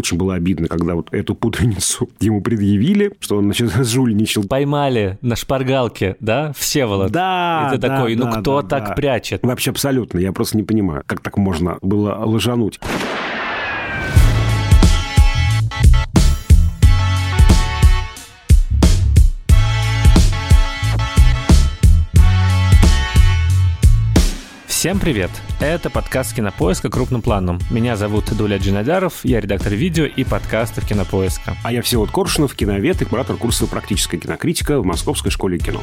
очень было обидно, когда вот эту путаницу ему предъявили, что он, значит, жульничал. Поймали на шпаргалке, да, Всеволод? Да, И ты да, такой, ну да, кто да, так да. прячет? Вообще абсолютно. Я просто не понимаю, как так можно было лжануть. Всем привет! Это подкаст «Кинопоиска. Крупным планом». Меня зовут Дуля Джинадаров, я редактор видео и подкастов «Кинопоиска». А я Всеволод Коршунов, киновед и куратор курса «Практическая кинокритика» в Московской школе кино.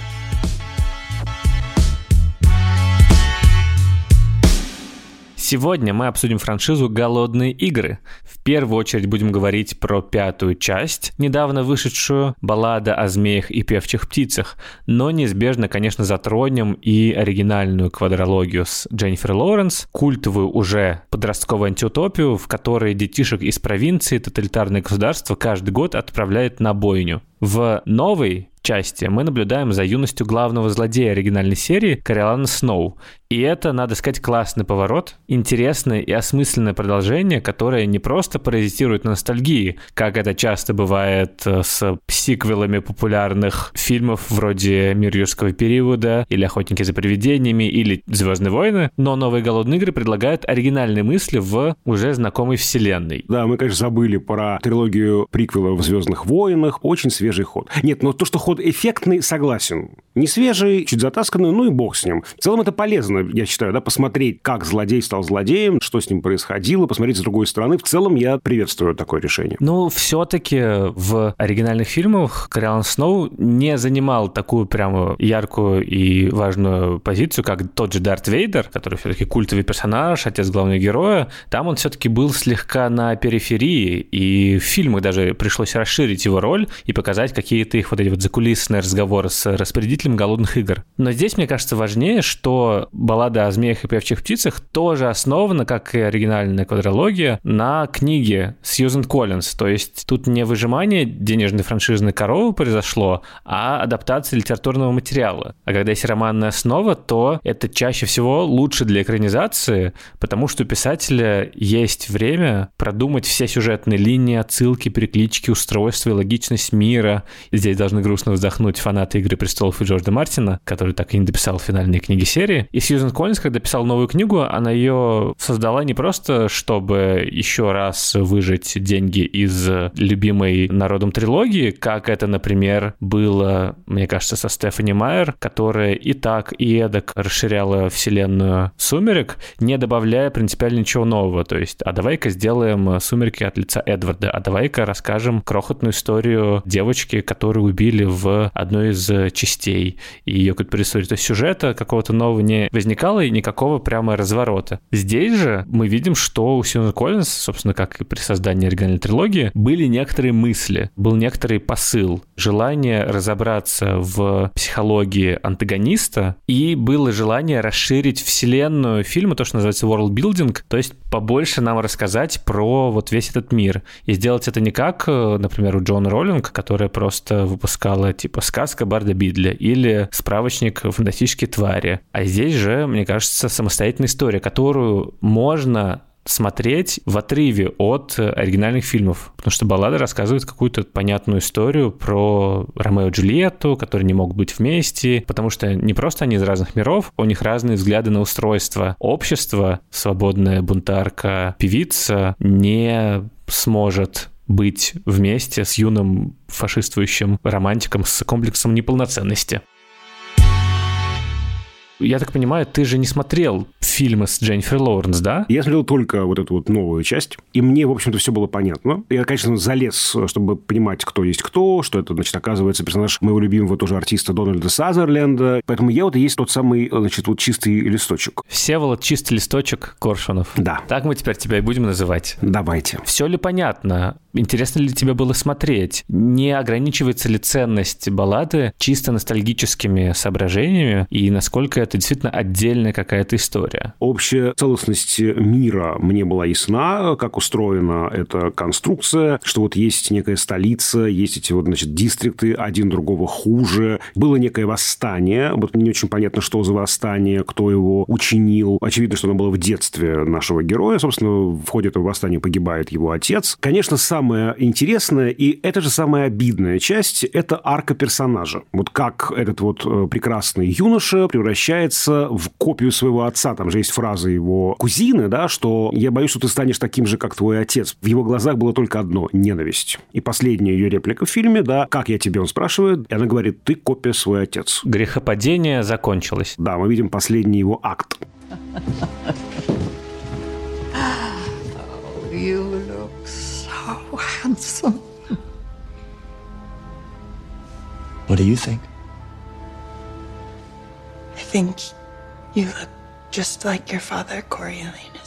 Сегодня мы обсудим франшизу «Голодные игры». Первую очередь будем говорить про пятую часть, недавно вышедшую «Баллада о змеях и певчих птицах», но неизбежно, конечно, затронем и оригинальную квадрологию с Дженнифер Лоуренс, культовую уже подростковую антиутопию, в которой детишек из провинции тоталитарное государство каждый год отправляет на бойню. В новой части мы наблюдаем за юностью главного злодея оригинальной серии Кориолана Сноу. И это, надо сказать, классный поворот, интересное и осмысленное продолжение, которое не просто паразитирует на ностальгии, как это часто бывает э, с сиквелами популярных фильмов вроде «Мир юрского периода» или «Охотники за привидениями» или «Звездные войны», но новые «Голодные игры» предлагают оригинальные мысли в уже знакомой вселенной. Да, мы, конечно, забыли про трилогию приквелов в «Звездных войнах». Очень свежий ход. Нет, но то, что ход эффектный, согласен. Не свежий, чуть затасканный, ну и бог с ним. В целом это полезно, я считаю, да, посмотреть, как злодей стал злодеем, что с ним происходило, посмотреть с другой стороны. В целом я приветствую такое решение. Ну, все-таки в оригинальных фильмах Кориолан Сноу не занимал такую прямо яркую и важную позицию, как тот же Дарт Вейдер, который все-таки культовый персонаж, отец главного героя. Там он все-таки был слегка на периферии, и в фильмах даже пришлось расширить его роль и показать какие-то их вот эти вот закулисные разговоры с распорядителем голодных игр. Но здесь, мне кажется, важнее, что баллада о змеях и певчих птицах тоже основана, как и оригинальная квадрология, на книге Сьюзен Коллинз. То есть тут не выжимание денежной франшизной коровы произошло, а адаптация литературного материала. А когда есть романная основа, то это чаще всего лучше для экранизации, потому что у писателя есть время продумать все сюжетные линии, отсылки, переклички, устройства и логичность мира. Здесь должны грустно вздохнуть фанаты «Игры престолов» и Джорджа Мартина, который так и не дописал финальные книги серии. И Сьюзен Коллинз, когда писал новую книгу, она ее создала не просто, чтобы еще раз выжить деньги из любимой народом трилогии, как это, например, было, мне кажется, со Стефани Майер, которая и так, и эдак расширяла вселенную «Сумерек», не добавляя принципиально ничего нового. То есть, а давай-ка сделаем «Сумерки» от лица Эдварда, а давай-ка расскажем крохотную историю девочки, которую убили в одной из частей, и ее какую-то предысторию. То есть сюжета какого-то нового не возникало никакого прямо разворота. Здесь же мы видим, что у Сьюзен Коллинз, собственно, как и при создании оригинальной трилогии, были некоторые мысли, был некоторый посыл, желание разобраться в психологии антагониста, и было желание расширить вселенную фильма, то, что называется world building, то есть побольше нам рассказать про вот весь этот мир. И сделать это не как, э, например, у Джона Роллинг, которая просто выпускала типа сказка Барда Бидля или справочник фантастические твари. А здесь же, мне кажется, самостоятельная история, которую можно смотреть в отрыве от оригинальных фильмов, потому что баллада рассказывает какую-то понятную историю про Ромео и Джульетту, которые не могут быть вместе, потому что не просто они из разных миров, у них разные взгляды на устройство. Общество, свободная бунтарка, певица не сможет быть вместе с юным фашистующим романтиком с комплексом неполноценности. Я так понимаю, ты же не смотрел фильмы с Дженнифер Лоуренс, да? Я смотрел только вот эту вот новую часть, и мне, в общем-то, все было понятно. Я, конечно, залез, чтобы понимать, кто есть кто, что это, значит, оказывается персонаж моего любимого тоже артиста Дональда Сазерленда. Поэтому я вот и есть тот самый, значит, вот чистый листочек. Всеволод чистый листочек Коршунов. Да. Так мы теперь тебя и будем называть. Давайте. Все ли понятно? Интересно ли тебе было смотреть? Не ограничивается ли ценность баллады чисто ностальгическими соображениями? И насколько это действительно отдельная какая-то история. Общая целостность мира мне была ясна, как устроена эта конструкция, что вот есть некая столица, есть эти вот, значит, дистрикты, один другого хуже. Было некое восстание, вот мне не очень понятно, что за восстание, кто его учинил. Очевидно, что оно было в детстве нашего героя. Собственно, в ходе этого восстания погибает его отец. Конечно, самое интересное, и это же самая обидная часть, это арка персонажа. Вот как этот вот э, прекрасный юноша превращается в копию своего отца. Там же есть фраза его кузины, да, что «я боюсь, что ты станешь таким же, как твой отец». В его глазах было только одно – ненависть. И последняя ее реплика в фильме, да, «как я тебе?» он спрашивает, и она говорит «ты копия свой отец». Грехопадение закончилось. Да, мы видим последний его акт. You look so handsome. What do you think? Think you look just like your father, Coriolanus.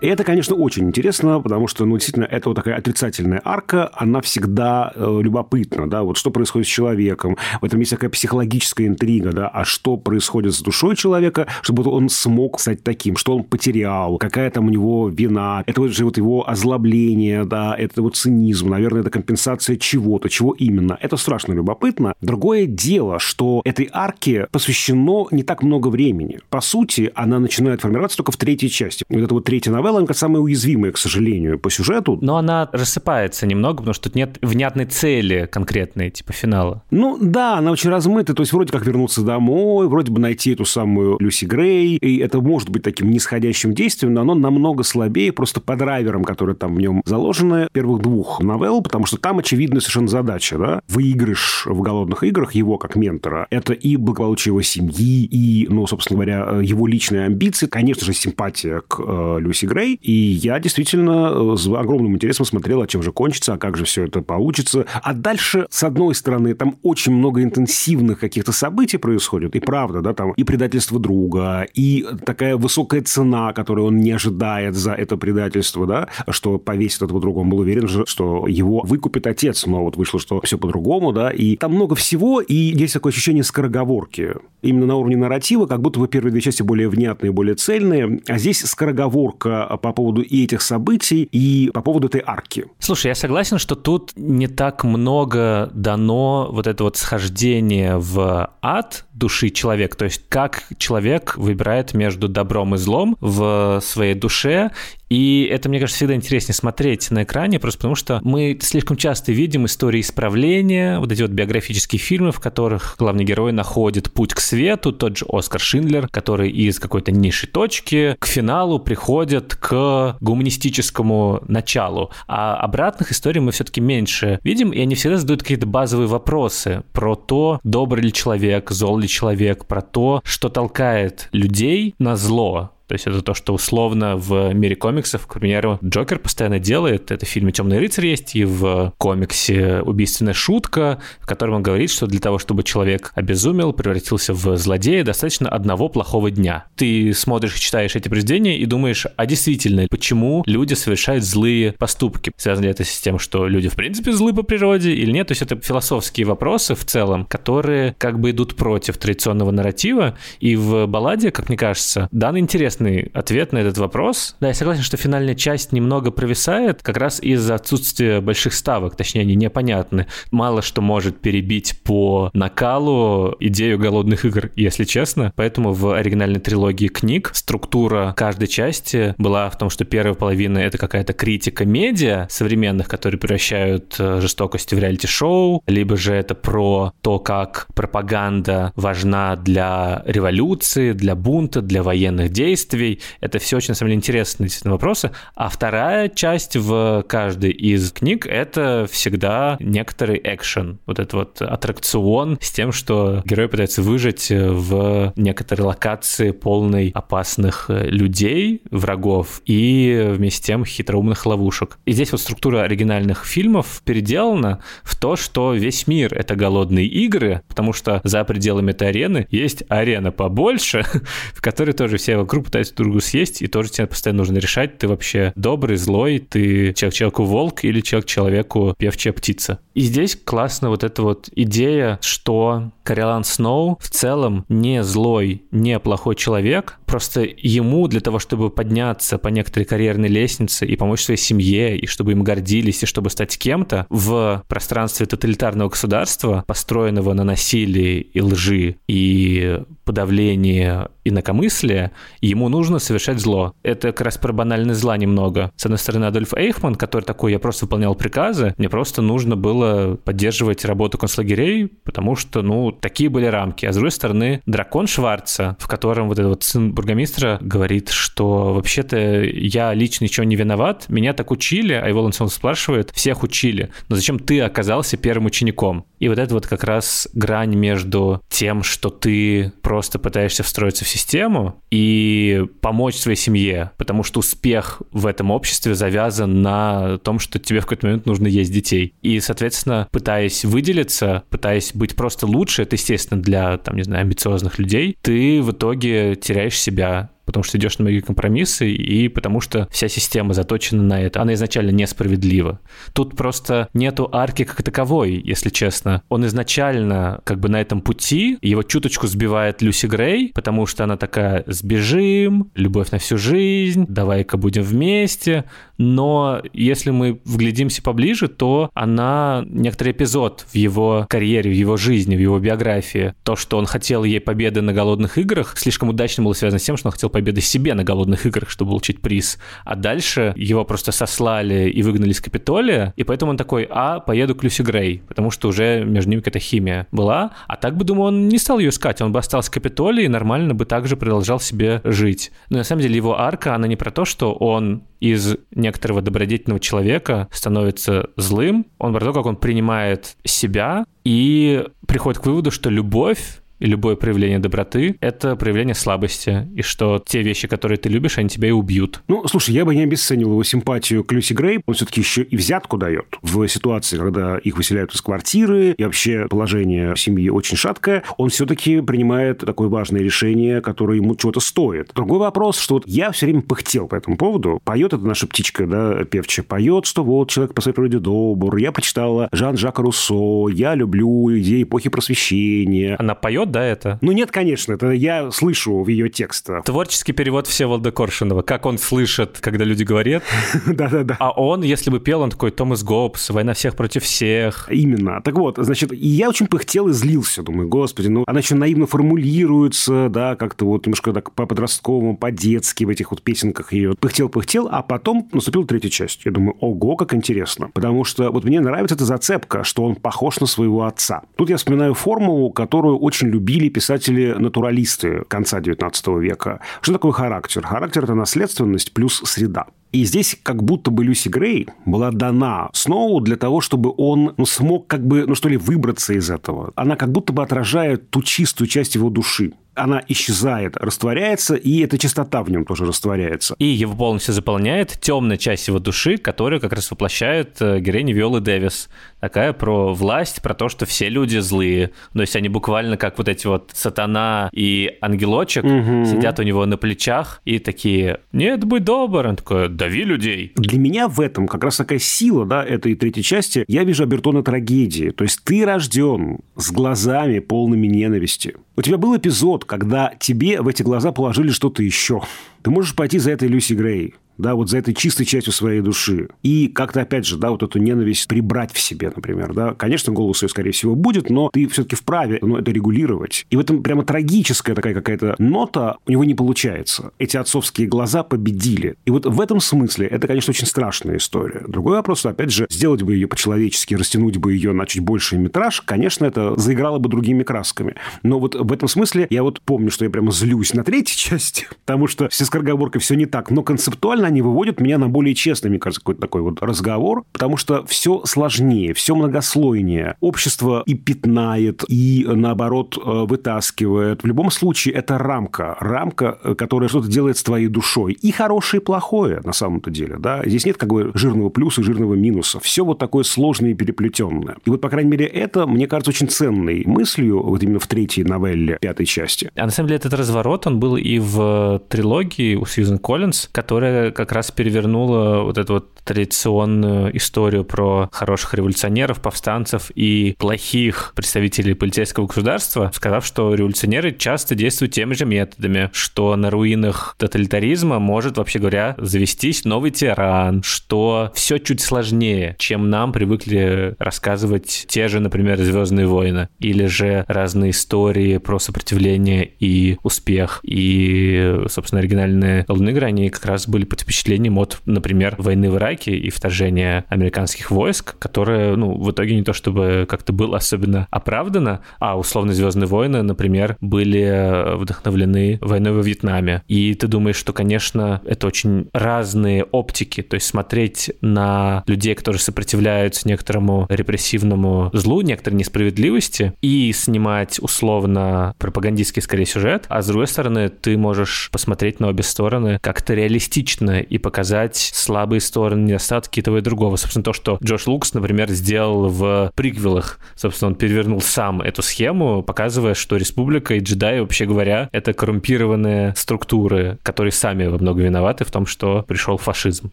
И это, конечно, очень интересно, потому что, ну, действительно, это вот такая отрицательная арка, она всегда э, любопытна, да, вот что происходит с человеком. В этом есть такая психологическая интрига, да, а что происходит с душой человека, чтобы он смог стать таким, что он потерял, какая там у него вина, это вот же вот его озлобление, да, это вот цинизм, наверное, это компенсация чего-то, чего именно. Это страшно любопытно. Другое дело, что этой арке посвящено не так много времени. По сути, она начинает формироваться только в третьей части. Вот это вот третья новелла, новелла, самая уязвимая, к сожалению, по сюжету. Но она рассыпается немного, потому что тут нет внятной цели конкретной, типа финала. Ну да, она очень размыта, то есть вроде как вернуться домой, вроде бы найти эту самую Люси Грей, и это может быть таким нисходящим действием, но оно намного слабее просто по драйверам, которые там в нем заложены, первых двух новелл, потому что там очевидная совершенно задача, да, выигрыш в голодных играх его как ментора, это и благополучие его семьи, и, ну, собственно говоря, его личные амбиции, конечно же, симпатия к э, Люси Грей, Грей, и я действительно э, с огромным интересом смотрел, а чем же кончится, а как же все это получится. А дальше, с одной стороны, там очень много интенсивных каких-то событий происходит, и правда, да, там и предательство друга, и такая высокая цена, которую он не ожидает за это предательство, да, что повесит этого друга. Он был уверен что его выкупит отец, но вот вышло, что все по-другому, да, и там много всего, и есть такое ощущение скороговорки. Именно на уровне нарратива, как будто бы первые две части более внятные, более цельные, а здесь скороговорка по поводу и этих событий, и по поводу этой арки. Слушай, я согласен, что тут не так много дано вот это вот схождение в ад души человека, то есть как человек выбирает между добром и злом в своей душе, и это, мне кажется, всегда интереснее смотреть на экране, просто потому что мы слишком часто видим истории исправления, вот эти вот биографические фильмы, в которых главный герой находит путь к свету, тот же Оскар Шиндлер, который из какой-то низшей точки к финалу приходит к гуманистическому началу. А обратных историй мы все-таки меньше видим, и они всегда задают какие-то базовые вопросы про то, добрый ли человек, зол ли человек, про то, что толкает людей на зло, то есть это то, что условно в мире комиксов, к примеру, Джокер постоянно делает. Это в фильме «Темный рыцарь» есть, и в комиксе «Убийственная шутка», в котором он говорит, что для того, чтобы человек обезумел, превратился в злодея, достаточно одного плохого дня. Ты смотришь и читаешь эти произведения и думаешь, а действительно, почему люди совершают злые поступки? Связано ли это с тем, что люди в принципе злы по природе или нет? То есть это философские вопросы в целом, которые как бы идут против традиционного нарратива. И в балладе, как мне кажется, дан интерес интересный ответ на этот вопрос. Да, я согласен, что финальная часть немного провисает, как раз из-за отсутствия больших ставок, точнее, они непонятны. Мало что может перебить по накалу идею голодных игр, если честно. Поэтому в оригинальной трилогии книг структура каждой части была в том, что первая половина — это какая-то критика медиа современных, которые превращают э, жестокость в реалити-шоу, либо же это про то, как пропаганда важна для революции, для бунта, для военных действий, действий. Это все очень, на самом деле, интересные вопросы. А вторая часть в каждой из книг — это всегда некоторый экшен. Вот этот вот аттракцион с тем, что герой пытается выжить в некоторой локации полной опасных людей, врагов, и вместе с тем хитроумных ловушек. И здесь вот структура оригинальных фильмов переделана в то, что весь мир — это голодные игры, потому что за пределами этой арены есть арена побольше, в которой тоже все вокруг пытаются друг друга съесть, и тоже тебе постоянно нужно решать, ты вообще добрый, злой, ты человек-человеку волк или человек-человеку певчая птица. И здесь классно вот эта вот идея, что Кориолан Сноу в целом не злой, не плохой человек, просто ему для того, чтобы подняться по некоторой карьерной лестнице и помочь своей семье, и чтобы им гордились, и чтобы стать кем-то, в пространстве тоталитарного государства, построенного на насилии и лжи, и подавлении инакомыслия, ему нужно совершать зло. Это как раз про банальность зла немного. С одной стороны, Адольф Эйхман, который такой, я просто выполнял приказы, мне просто нужно было поддерживать работу концлагерей, потому что, ну, такие были рамки. А с другой стороны, дракон Шварца, в котором вот этот вот сын бургомистра говорит, что вообще-то я лично ничего не виноват, меня так учили, а его Лансон спрашивает, всех учили, но зачем ты оказался первым учеником? И вот это вот как раз грань между тем, что ты просто пытаешься встроиться в систему и помочь своей семье, потому что успех в этом обществе завязан на том, что тебе в какой-то момент нужно есть детей. И, соответственно, пытаясь выделиться, пытаясь быть просто лучше, это, естественно, для, там, не знаю, амбициозных людей, ты в итоге теряешь себя, потому что идешь на многие компромиссы и потому что вся система заточена на это. Она изначально несправедлива. Тут просто нету арки как таковой, если честно. Он изначально как бы на этом пути, его чуточку сбивает Люси Грей, потому что она такая «сбежим», «любовь на всю жизнь», «давай-ка будем вместе», но если мы вглядимся поближе, то она некоторый эпизод в его карьере, в его жизни, в его биографии. То, что он хотел ей победы на голодных играх, слишком удачно было связано с тем, что он хотел победы себе на голодных играх, чтобы получить приз. А дальше его просто сослали и выгнали из Капитолия, и поэтому он такой, а, поеду к Люси Грей, потому что уже между ними какая-то химия была. А так бы, думаю, он не стал ее искать, он бы остался в Капитолии и нормально бы также продолжал себе жить. Но на самом деле его арка, она не про то, что он из некоторого добродетельного человека становится злым, он про то, как он принимает себя и приходит к выводу, что любовь и любое проявление доброты — это проявление слабости, и что те вещи, которые ты любишь, они тебя и убьют. Ну, слушай, я бы не обесценил его симпатию к Люси Грей. Он все-таки еще и взятку дает в ситуации, когда их выселяют из квартиры, и вообще положение семьи очень шаткое. Он все-таки принимает такое важное решение, которое ему чего-то стоит. Другой вопрос, что вот я все время пыхтел по этому поводу. Поет эта наша птичка, да, певчая, поет, что вот человек по своей природе добр. Я почитала Жан-Жака Руссо, я люблю идеи эпохи просвещения. Она поет перевод, да, это? Ну нет, конечно, это я слышу в ее текстах. Творческий перевод Всеволода Коршунова. Как он слышит, когда люди говорят. Да-да-да. А он, если бы пел, он такой Томас Гоббс, «Война всех против всех». Именно. Так вот, значит, я очень пыхтел и злился. Думаю, господи, ну она еще наивно формулируется, да, как-то вот немножко так по-подростковому, по-детски в этих вот песенках ее. Пыхтел-пыхтел, а потом наступила третья часть. Я думаю, ого, как интересно. Потому что вот мне нравится эта зацепка, что он похож на своего отца. Тут я вспоминаю формулу, которую очень любили писатели-натуралисты конца XIX века. Что такое характер? Характер – это наследственность плюс среда. И здесь как будто бы Люси Грей была дана Сноу для того, чтобы он ну, смог как бы, ну что ли, выбраться из этого. Она как будто бы отражает ту чистую часть его души она исчезает, растворяется, и эта чистота в нем тоже растворяется. И его полностью заполняет темная часть его души, которая как раз воплощает э, героиня Виолы Дэвис. Такая про власть, про то, что все люди злые. То есть они буквально как вот эти вот сатана и ангелочек угу. сидят у него на плечах и такие, нет, будь добр. Он такой, дави людей. Для меня в этом как раз такая сила, да, этой третьей части. Я вижу Абертона трагедии. То есть ты рожден с глазами полными ненависти. У тебя был эпизод, когда тебе в эти глаза положили что-то еще. Ты можешь пойти за этой Люси Грей да, вот за этой чистой частью своей души. И как-то, опять же, да, вот эту ненависть прибрать в себе, например, да. Конечно, голос ее, скорее всего, будет, но ты все-таки вправе ну, это регулировать. И в этом прямо трагическая такая какая-то нота у него не получается. Эти отцовские глаза победили. И вот в этом смысле это, конечно, очень страшная история. Другой вопрос, опять же, сделать бы ее по-человечески, растянуть бы ее на чуть больший метраж, конечно, это заиграло бы другими красками. Но вот в этом смысле я вот помню, что я прямо злюсь на третьей части, потому что все скороговоркой все не так, но концептуально параллельно они выводят меня на более честный, мне кажется, какой-то такой вот разговор, потому что все сложнее, все многослойнее. Общество и пятнает, и, наоборот, э, вытаскивает. В любом случае, это рамка. Рамка, э, которая что-то делает с твоей душой. И хорошее, и плохое, на самом-то деле. Да? Здесь нет как бы жирного плюса и жирного минуса. Все вот такое сложное и переплетенное. И вот, по крайней мере, это, мне кажется, очень ценной мыслью вот именно в третьей новелле пятой части. А на самом деле этот разворот, он был и в трилогии у Сьюзен Коллинз, которая как раз перевернула вот эту вот традиционную историю про хороших революционеров, повстанцев и плохих представителей полицейского государства, сказав, что революционеры часто действуют теми же методами, что на руинах тоталитаризма может, вообще говоря, завестись новый тиран, что все чуть сложнее, чем нам привыкли рассказывать те же, например, «Звездные войны» или же разные истории про сопротивление и успех. И, собственно, оригинальные «Голодные игры», они как раз были впечатлением от, например, войны в Ираке, и вторжение американских войск, которое, ну, в итоге не то чтобы как-то было особенно оправдано, а условно «Звездные войны», например, были вдохновлены войной во Вьетнаме. И ты думаешь, что, конечно, это очень разные оптики, то есть смотреть на людей, которые сопротивляются некоторому репрессивному злу, некоторой несправедливости, и снимать условно пропагандистский, скорее, сюжет, а с другой стороны, ты можешь посмотреть на обе стороны как-то реалистично и показать слабые стороны недостатки того и другого. Собственно, то, что Джош Лукс, например, сделал в приквелах. Собственно, он перевернул сам эту схему, показывая, что Республика и джедаи, вообще говоря, это коррумпированные структуры, которые сами во много виноваты в том, что пришел фашизм.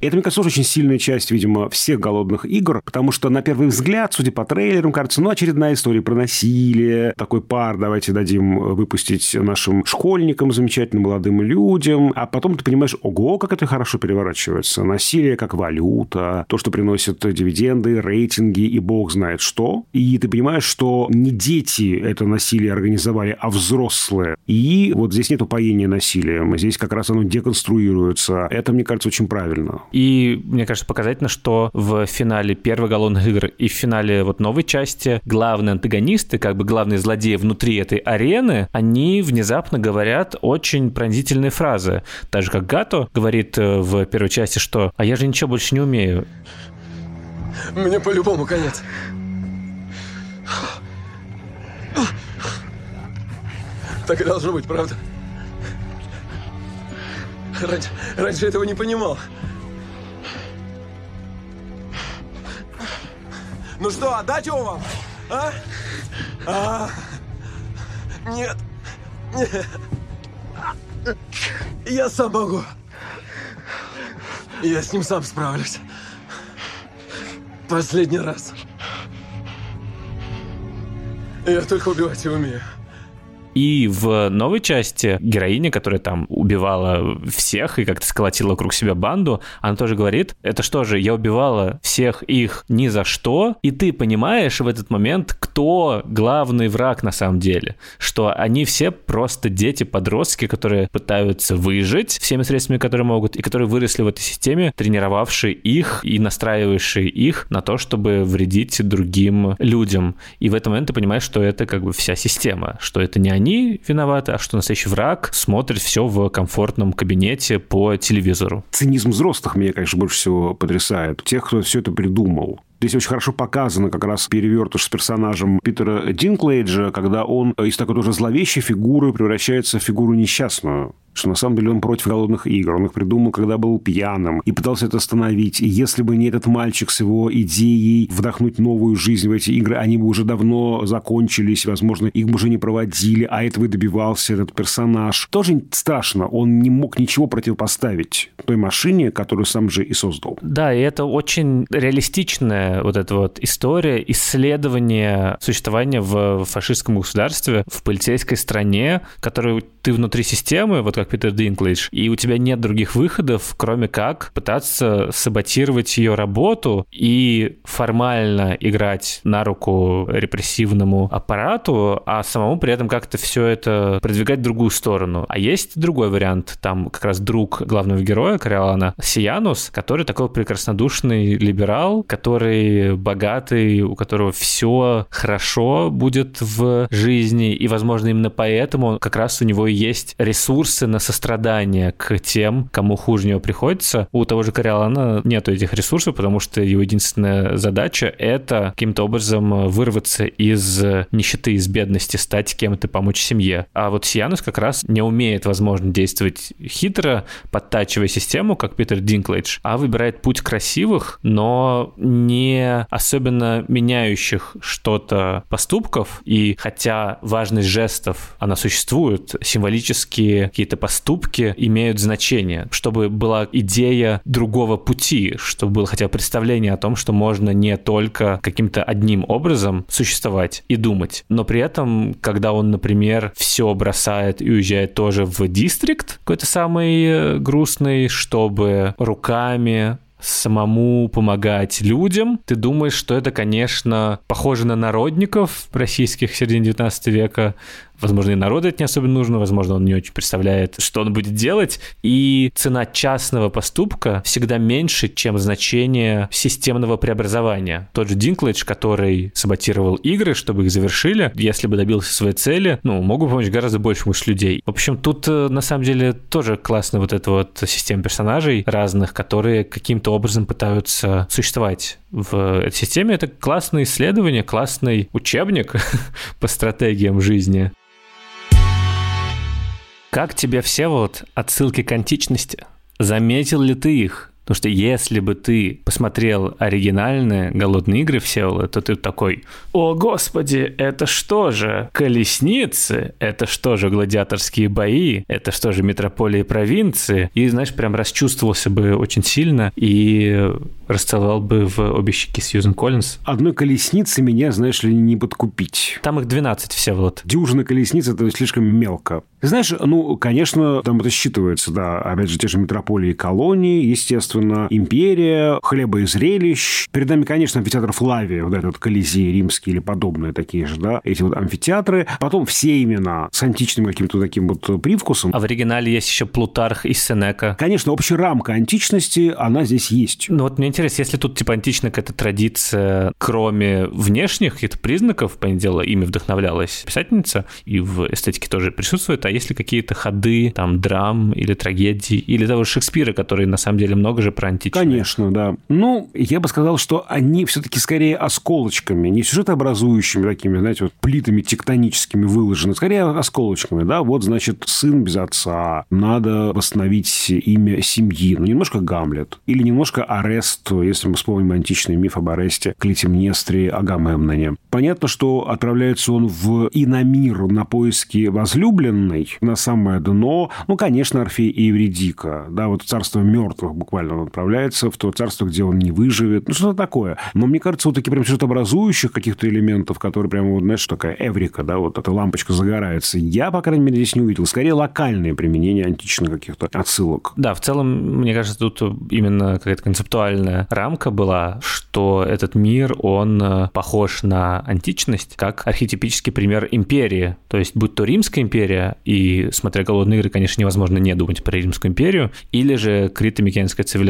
Это, мне кажется, очень сильная часть, видимо, всех голодных игр, потому что, на первый взгляд, судя по трейлерам, кажется, ну, очередная история про насилие, такой пар давайте дадим выпустить нашим школьникам, замечательным молодым людям, а потом ты понимаешь, ого, как это хорошо переворачивается. Насилие как валюта валюта, то, что приносит дивиденды, рейтинги и бог знает что. И ты понимаешь, что не дети это насилие организовали, а взрослые. И вот здесь нет упоения насилием. Здесь как раз оно деконструируется. Это, мне кажется, очень правильно. И мне кажется показательно, что в финале первой голодных игр и в финале вот новой части главные антагонисты, как бы главные злодеи внутри этой арены, они внезапно говорят очень пронзительные фразы. Так же, как Гато говорит э, в первой части, что «А я же ничего больше не умею. Мне по-любому конец. Так и должно быть, правда? Раньше, раньше этого не понимал. Ну что, отдать его вам? А? а? Нет. Нет. Я сам могу. Я с ним сам справлюсь. Последний раз. Я только убивать и умею. И в новой части героиня, которая там убивала всех и как-то сколотила вокруг себя банду, она тоже говорит, это что же, я убивала всех их ни за что, и ты понимаешь в этот момент, кто главный враг на самом деле, что они все просто дети, подростки, которые пытаются выжить всеми средствами, которые могут, и которые выросли в этой системе, тренировавшие их и настраивающие их на то, чтобы вредить другим людям. И в этот момент ты понимаешь, что это как бы вся система, что это не они они виноваты, а что настоящий враг смотрит все в комфортном кабинете по телевизору. Цинизм взрослых меня, конечно, больше всего потрясает. Тех, кто все это придумал. Здесь очень хорошо показано как раз перевертыш с персонажем Питера Динклейджа, когда он из такой тоже зловещей фигуры превращается в фигуру несчастную что на самом деле он против голодных игр. Он их придумал, когда был пьяным, и пытался это остановить. И если бы не этот мальчик с его идеей вдохнуть новую жизнь в эти игры, они бы уже давно закончились, возможно, их бы уже не проводили, а этого и добивался этот персонаж. Тоже страшно, он не мог ничего противопоставить той машине, которую сам же и создал. Да, и это очень реалистичная вот эта вот история исследования существования в фашистском государстве, в полицейской стране, которую ты внутри системы, вот как Питер Динклейдж, и у тебя нет других выходов, кроме как пытаться саботировать ее работу и формально играть на руку репрессивному аппарату, а самому при этом как-то все это продвигать в другую сторону. А есть другой вариант, там как раз друг главного героя, Кориолана, Сиянус, который такой прекраснодушный либерал, который богатый, у которого все хорошо будет в жизни, и, возможно, именно поэтому как раз у него есть ресурсы на сострадание к тем, кому хуже него приходится. У того же Кориолана нету этих ресурсов, потому что его единственная задача — это каким-то образом вырваться из нищеты, из бедности, стать кем-то, помочь семье. А вот Сианус как раз не умеет, возможно, действовать хитро, подтачивая систему, как Питер Динклейдж, а выбирает путь красивых, но не особенно меняющих что-то поступков. И хотя важность жестов, она существует, символические какие-то поступки имеют значение, чтобы была идея другого пути, чтобы было хотя бы представление о том, что можно не только каким-то одним образом существовать и думать, но при этом, когда он, например, все бросает и уезжает тоже в дистрикт, какой-то самый э, грустный, чтобы руками самому помогать людям. Ты думаешь, что это, конечно, похоже на народников российских в середине 19 века, Возможно, и народу это не особенно нужно, возможно, он не очень представляет, что он будет делать. И цена частного поступка всегда меньше, чем значение системного преобразования. Тот же Динклэдж, который саботировал игры, чтобы их завершили, если бы добился своей цели, ну, могу помочь гораздо большему числу людей. В общем, тут э, на самом деле тоже классно вот эта вот система персонажей разных, которые каким-то образом пытаются существовать в этой системе. Это классное исследование, классный учебник по стратегиям жизни. Как тебе все вот отсылки к античности? Заметил ли ты их? Потому что если бы ты посмотрел оригинальные «Голодные игры» все, то ты такой, о господи, это что же, колесницы? Это что же, гладиаторские бои? Это что же, метрополии провинции? И, знаешь, прям расчувствовался бы очень сильно и расцеловал бы в обе щеки Сьюзен Коллинз. Одной колесницы меня, знаешь ли, не подкупить. Там их 12 все вот. Дюжина колесниц – это слишком мелко. Знаешь, ну, конечно, там это считывается, да. Опять же, те же метрополии и колонии, естественно, империя, хлеба и зрелищ. Перед нами, конечно, амфитеатр Флавия, вот этот Колизей римский или подобные такие же, да, эти вот амфитеатры. Потом все имена с античным каким-то таким вот привкусом. А в оригинале есть еще Плутарх и Сенека. Конечно, общая рамка античности, она здесь есть. Ну вот мне интересно, если тут типа античная какая-то традиция, кроме внешних каких-то признаков, по дело, ими вдохновлялась писательница, и в эстетике тоже присутствует, а есть ли какие-то ходы, там, драм или трагедий, или того Шекспира, который на самом деле много же про античное? Конечно, да. Ну, я бы сказал, что они все-таки скорее осколочками, не сюжетообразующими такими, знаете, вот плитами тектоническими выложены, скорее осколочками, да, вот, значит, сын без отца, надо восстановить имя семьи, ну, немножко Гамлет, или немножко Арест, если мы вспомним античный миф об Аресте, Клитемнестре, Агамемноне. Понятно, что отправляется он в Иномир на поиски возлюбленной, на самое дно. Ну, конечно, Орфей и Евредика. Да, вот царство мертвых буквально он отправляется, в то царство, где он не выживет. Ну, что-то такое. Но мне кажется, вот такие прям что-то образующих каких-то элементов, которые прямо, вот, знаешь, такая эврика, да, вот эта лампочка загорается. Я, по крайней мере, здесь не увидел. Скорее, локальные применения античных каких-то отсылок. Да, в целом, мне кажется, тут именно какая-то концептуальная рамка была, что этот мир, он э, похож на античность, как архетипический пример империи. То есть, будь то Римская империя и смотря «Голодные игры», конечно, невозможно не думать про Римскую империю, или же крито-микенская цивилизация,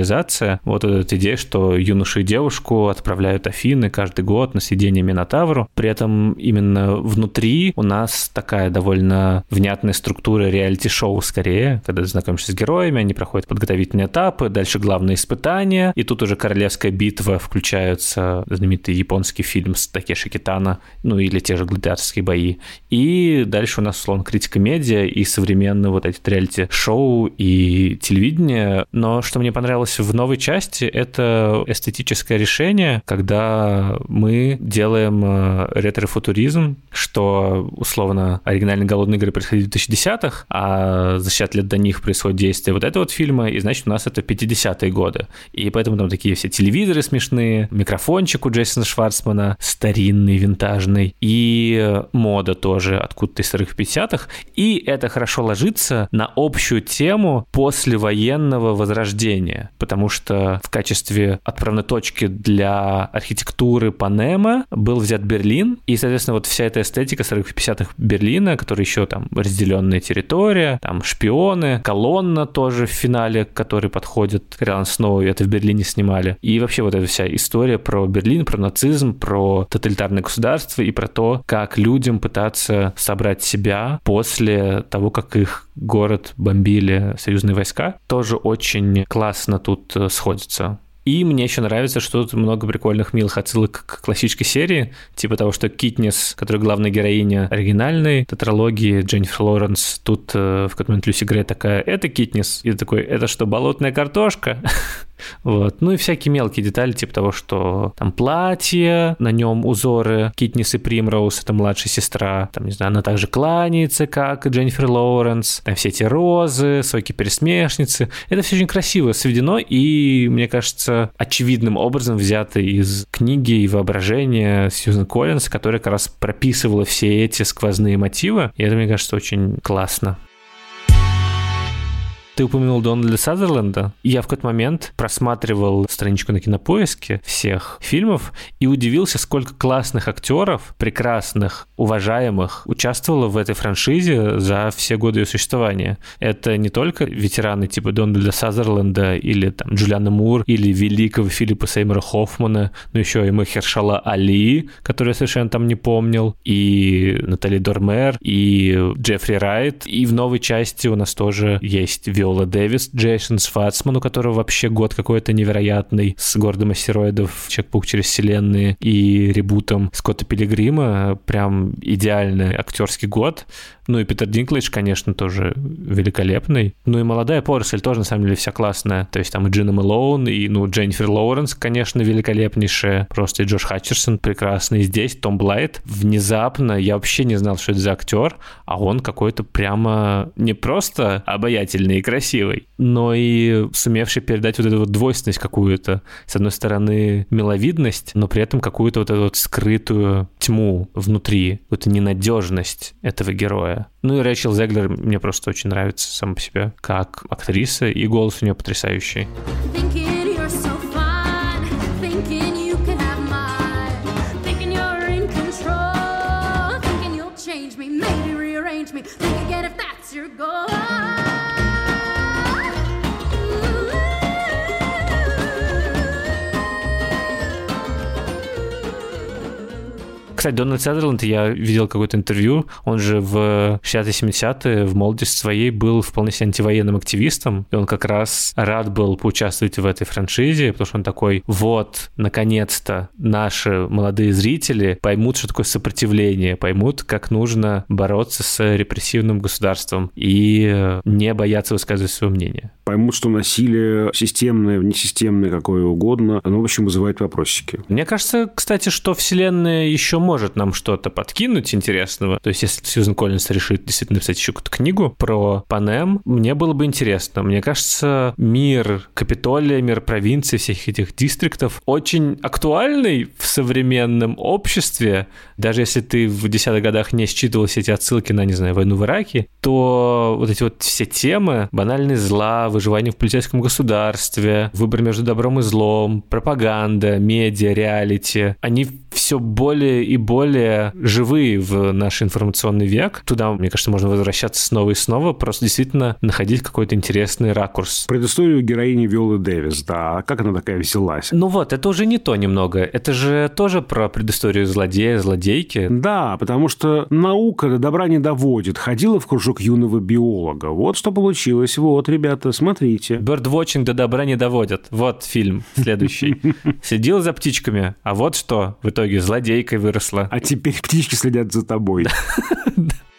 вот эта идея, что юношу и девушку отправляют Афины каждый год на съедение Минотавру, при этом именно внутри у нас такая довольно внятная структура реалити-шоу скорее, когда ты знакомишься с героями, они проходят подготовительные этапы, дальше главные испытания, и тут уже королевская битва, включаются знаменитый японский фильм с Такеши Китана, ну или те же гладиаторские бои, и дальше у нас, условно, критика медиа и современные вот эти реалити-шоу и телевидение. Но что мне понравилось в новой части, это эстетическое решение, когда мы делаем э, ретро-футуризм, что, условно, оригинальные «Голодные игры» происходили в 2010-х, а за 60 лет до них происходит действие вот этого вот фильма, и, значит, у нас это 50-е годы. И поэтому там такие все телевизоры смешные, микрофончик у Джейсона Шварцмана старинный, винтажный, и мода тоже откуда-то из старых 50-х. И это хорошо ложится на общую тему послевоенного возрождения, потому что в качестве отправной точки для архитектуры Панема был взят Берлин, и, соответственно, вот вся эта эстетика 40-50-х Берлина, который еще там разделенная территория, там шпионы, колонна тоже в финале, который подходит к Сноу, это в Берлине снимали, и вообще вот эта вся история про Берлин, про нацизм, про тоталитарное государство и про то, как людям пытаться собрать себя после того, как их город бомбили союзные войска. Тоже очень классно тут э, сходится. И мне еще нравится, что тут много прикольных милых отсылок к классической серии, типа того, что Китнис, которая главная героиня оригинальной тетралогии Дженнифер Лоуренс, тут э, в какой-то момент Люси Грей такая, это Китнис, и такой, это что, болотная картошка? Вот. Ну и всякие мелкие детали, типа того, что там платье, на нем узоры Китнис и Примроуз, это младшая сестра, там, не знаю, она также кланяется, как Дженнифер Лоуренс, там все эти розы, соки-пересмешницы. Это все очень красиво сведено и, мне кажется, очевидным образом взято из книги и воображения Сьюзен Коллинс, которая как раз прописывала все эти сквозные мотивы, и это, мне кажется, очень классно. Ты упомянул Дональда Сазерленда. Я в какой-то момент просматривал страничку на кинопоиске всех фильмов и удивился, сколько классных актеров, прекрасных, уважаемых, участвовало в этой франшизе за все годы ее существования. Это не только ветераны типа Дональда Сазерленда или там Джулиана Мур или великого Филиппа Сеймора Хоффмана, но еще и Махершала Али, который я совершенно там не помнил, и Натали Дормер, и Джеффри Райт, и в новой части у нас тоже есть Виола Дэвис, Джейсон Сватсман, у которого вообще год какой-то невероятный, с городом астероидов, Чекпук через вселенные и ребутом Скотта Пилигрима. Прям идеальный актерский год. Ну и Питер Динклэйдж, конечно, тоже великолепный. Ну и молодая поросль тоже, на самом деле, вся классная. То есть там и Джина Мэлоун, и, ну, Дженнифер Лоуренс, конечно, великолепнейшая. Просто и Джош Хатчерсон прекрасный. Здесь Том Блайт. Внезапно я вообще не знал, что это за актер, а он какой-то прямо не просто обаятельный и красивый, но и сумевший передать вот эту вот двойственность какую-то. С одной стороны, миловидность, но при этом какую-то вот эту вот скрытую тьму внутри, какую-то ненадежность этого героя. Ну и Рэйчел Зеглер мне просто очень нравится сама по себе как актриса, и голос у нее потрясающий. Кстати, Дональд Сазерленд, я видел какое-то интервью, он же в 60-70-е, в молодости своей был вполне себе антивоенным активистом, и он как раз рад был поучаствовать в этой франшизе, потому что он такой, вот, наконец-то наши молодые зрители поймут, что такое сопротивление, поймут, как нужно бороться с репрессивным государством и не бояться высказывать свое мнение. Поймут, что насилие системное, несистемное, какое угодно, оно, в общем, вызывает вопросики. Мне кажется, кстати, что Вселенная еще может нам что-то подкинуть интересного. То есть, если Сьюзен Коллинс решит действительно написать еще какую-то книгу про Панем, мне было бы интересно. Мне кажется, мир Капитолия, мир провинции, всех этих дистриктов очень актуальный в современном обществе. Даже если ты в десятых годах не считывал все эти отсылки на, не знаю, войну в Ираке, то вот эти вот все темы, банальные зла, выживание в полицейском государстве, выбор между добром и злом, пропаганда, медиа, реалити, они все более и более живые в наш информационный век. Туда, мне кажется, можно возвращаться снова и снова, просто действительно находить какой-то интересный ракурс. Предысторию героини Виолы Дэвис, да. Как она такая взялась? Ну вот, это уже не то немного. Это же тоже про предысторию злодея, злодейки. Да, потому что наука до добра не доводит. Ходила в кружок юного биолога. Вот что получилось. Вот, ребята, смотрите. Birdwatching до добра не доводят. Вот фильм следующий. Сидел за птичками, а вот что в итоге злодейкой выросла. А теперь птички следят за тобой.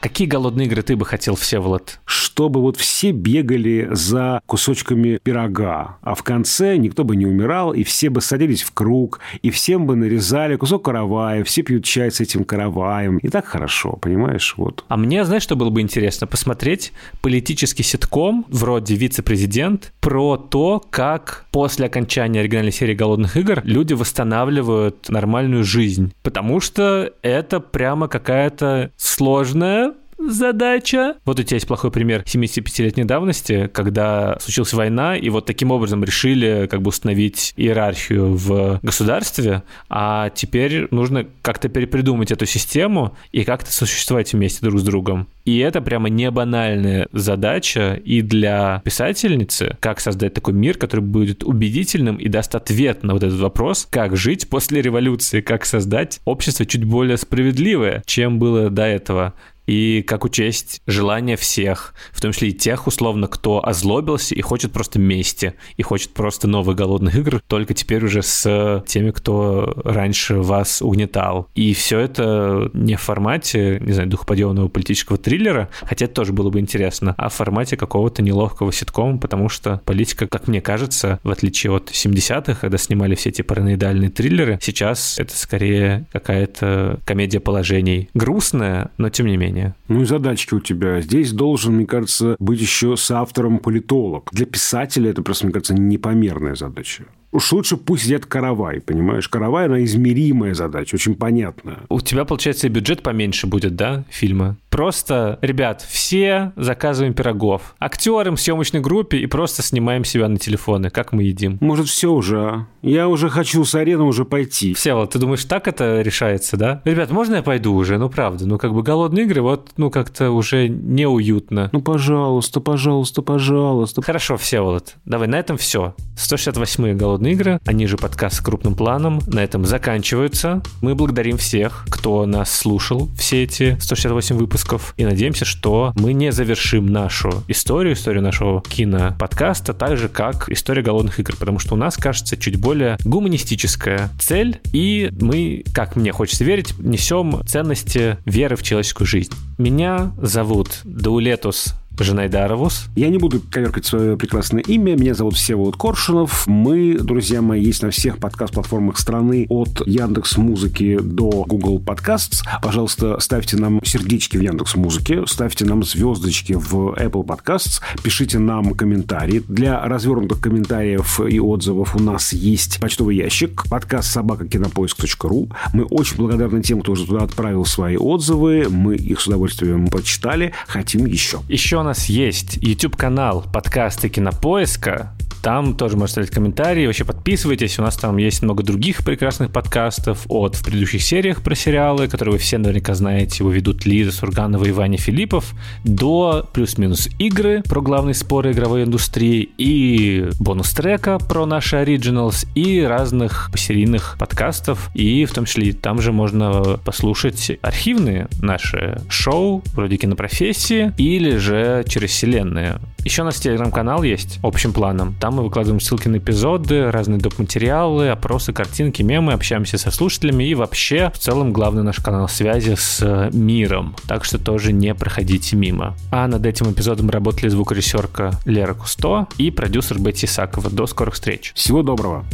Какие голодные игры ты бы хотел, Всеволод? Чтобы вот все бегали за кусочками пирога, а в конце никто бы не умирал, и все бы садились в круг, и всем бы нарезали кусок каравая, все пьют чай с этим караваем. И так хорошо, понимаешь? Вот. А мне, знаешь, что было бы интересно? Посмотреть политический ситком вроде «Вице-президент» про то, как после окончания оригинальной серии «Голодных игр» люди восстанавливают нормальную жизнь. Потому что это прямо какая-то сложная задача. Вот у тебя есть плохой пример 75-летней давности, когда случилась война, и вот таким образом решили как бы установить иерархию в государстве, а теперь нужно как-то перепридумать эту систему и как-то существовать вместе друг с другом. И это прямо не банальная задача и для писательницы, как создать такой мир, который будет убедительным и даст ответ на вот этот вопрос, как жить после революции, как создать общество чуть более справедливое, чем было до этого и как учесть желания всех, в том числе и тех, условно, кто озлобился и хочет просто мести, и хочет просто новых голодных игр, только теперь уже с теми, кто раньше вас угнетал. И все это не в формате, не знаю, духоподъемного политического триллера, хотя это тоже было бы интересно, а в формате какого-то неловкого ситкома, потому что политика, как мне кажется, в отличие от 70-х, когда снимали все эти параноидальные триллеры, сейчас это скорее какая-то комедия положений. Грустная, но тем не менее мнение. Ну и задачки у тебя. Здесь должен, мне кажется, быть еще с автором политолог. Для писателя это просто, мне кажется, непомерная задача. Уж лучше пусть сидят каравай, понимаешь? Каравай, она измеримая задача, очень понятная. У тебя, получается, и бюджет поменьше будет, да, фильма? Просто, ребят, все заказываем пирогов. Актерам съемочной группе и просто снимаем себя на телефоны, как мы едим. Может, все уже, а? Я уже хочу с арены уже пойти. Все, вот ты думаешь, так это решается, да? Ребят, можно я пойду уже? Ну, правда, ну, как бы голодные игры, вот, ну, как-то уже неуютно. Ну, пожалуйста, пожалуйста, пожалуйста. Хорошо, все, вот. Давай, на этом все. 168-е голодные игры, они же подкаст с крупным планом, на этом заканчиваются. Мы благодарим всех, кто нас слушал все эти 168 выпусков, и надеемся, что мы не завершим нашу историю, историю нашего киноподкаста, так же, как история голодных игр, потому что у нас, кажется, чуть более гуманистическая цель, и мы, как мне хочется верить, несем ценности веры в человеческую жизнь. Меня зовут Даулетус Жанайдаровус. Я не буду коверкать свое прекрасное имя. Меня зовут Всеволод Коршунов. Мы, друзья мои, есть на всех подкаст-платформах страны от Яндекс Музыки до Google Podcasts. Пожалуйста, ставьте нам сердечки в Яндекс Музыке, ставьте нам звездочки в Apple Podcasts, пишите нам комментарии. Для развернутых комментариев и отзывов у нас есть почтовый ящик подкаст собакакинопоиск.ру. Мы очень благодарны тем, кто уже туда отправил свои отзывы. Мы их с удовольствием почитали. Хотим еще. Еще у нас есть YouTube-канал подкасты Кинопоиска. Там тоже можете оставить комментарии. Вообще подписывайтесь. У нас там есть много других прекрасных подкастов от в предыдущих сериях про сериалы, которые вы все наверняка знаете. Его ведут Лиза Сурганова и Ваня Филиппов. До плюс-минус игры про главные споры игровой индустрии и бонус-трека про наши оригиналс и разных серийных подкастов. И в том числе там же можно послушать архивные наши шоу вроде кинопрофессии или же через вселенные. Еще у нас телеграм-канал есть общим планом. Там мы выкладываем ссылки на эпизоды, разные доп-материалы, опросы, картинки, мемы, общаемся со слушателями и вообще в целом главный наш канал связи с миром. Так что тоже не проходите мимо. А над этим эпизодом работали звукорежиссерка Лера Кусто и продюсер Бетти Сакова. До скорых встреч. Всего доброго.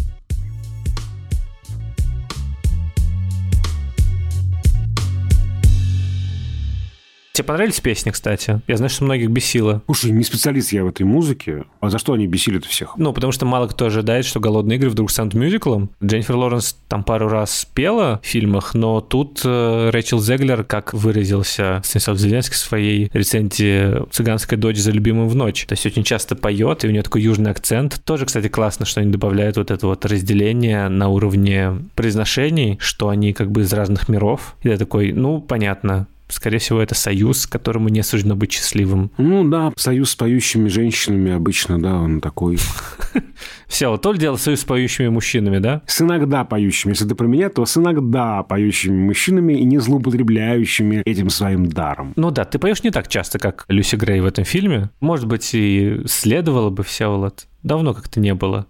Тебе понравились песни, кстати? Я знаю, что многих бесило. Слушай, не специалист я в этой музыке. А за что они бесили-то всех? Ну, потому что мало кто ожидает, что «Голодные игры» вдруг станут мюзиклом. Дженнифер Лоренс там пару раз пела в фильмах, но тут э, Рэйчел Зеглер, как выразился Станислав Зеленский в своей рецензии «Цыганская дочь за любимым в ночь». То есть очень часто поет, и у нее такой южный акцент. Тоже, кстати, классно, что они добавляют вот это вот разделение на уровне произношений, что они как бы из разных миров. И я такой, ну, понятно, Скорее всего, это союз, которому не суждено быть счастливым. Ну да, союз с поющими женщинами обычно, да, он такой. Все, вот то ли дело союз с поющими мужчинами, да? С иногда поющими. Если ты про меня, то с иногда поющими мужчинами и не злоупотребляющими этим своим даром. Ну да, ты поешь не так часто, как Люси Грей в этом фильме. Может быть, и следовало бы, Всеволод. Давно как-то не было.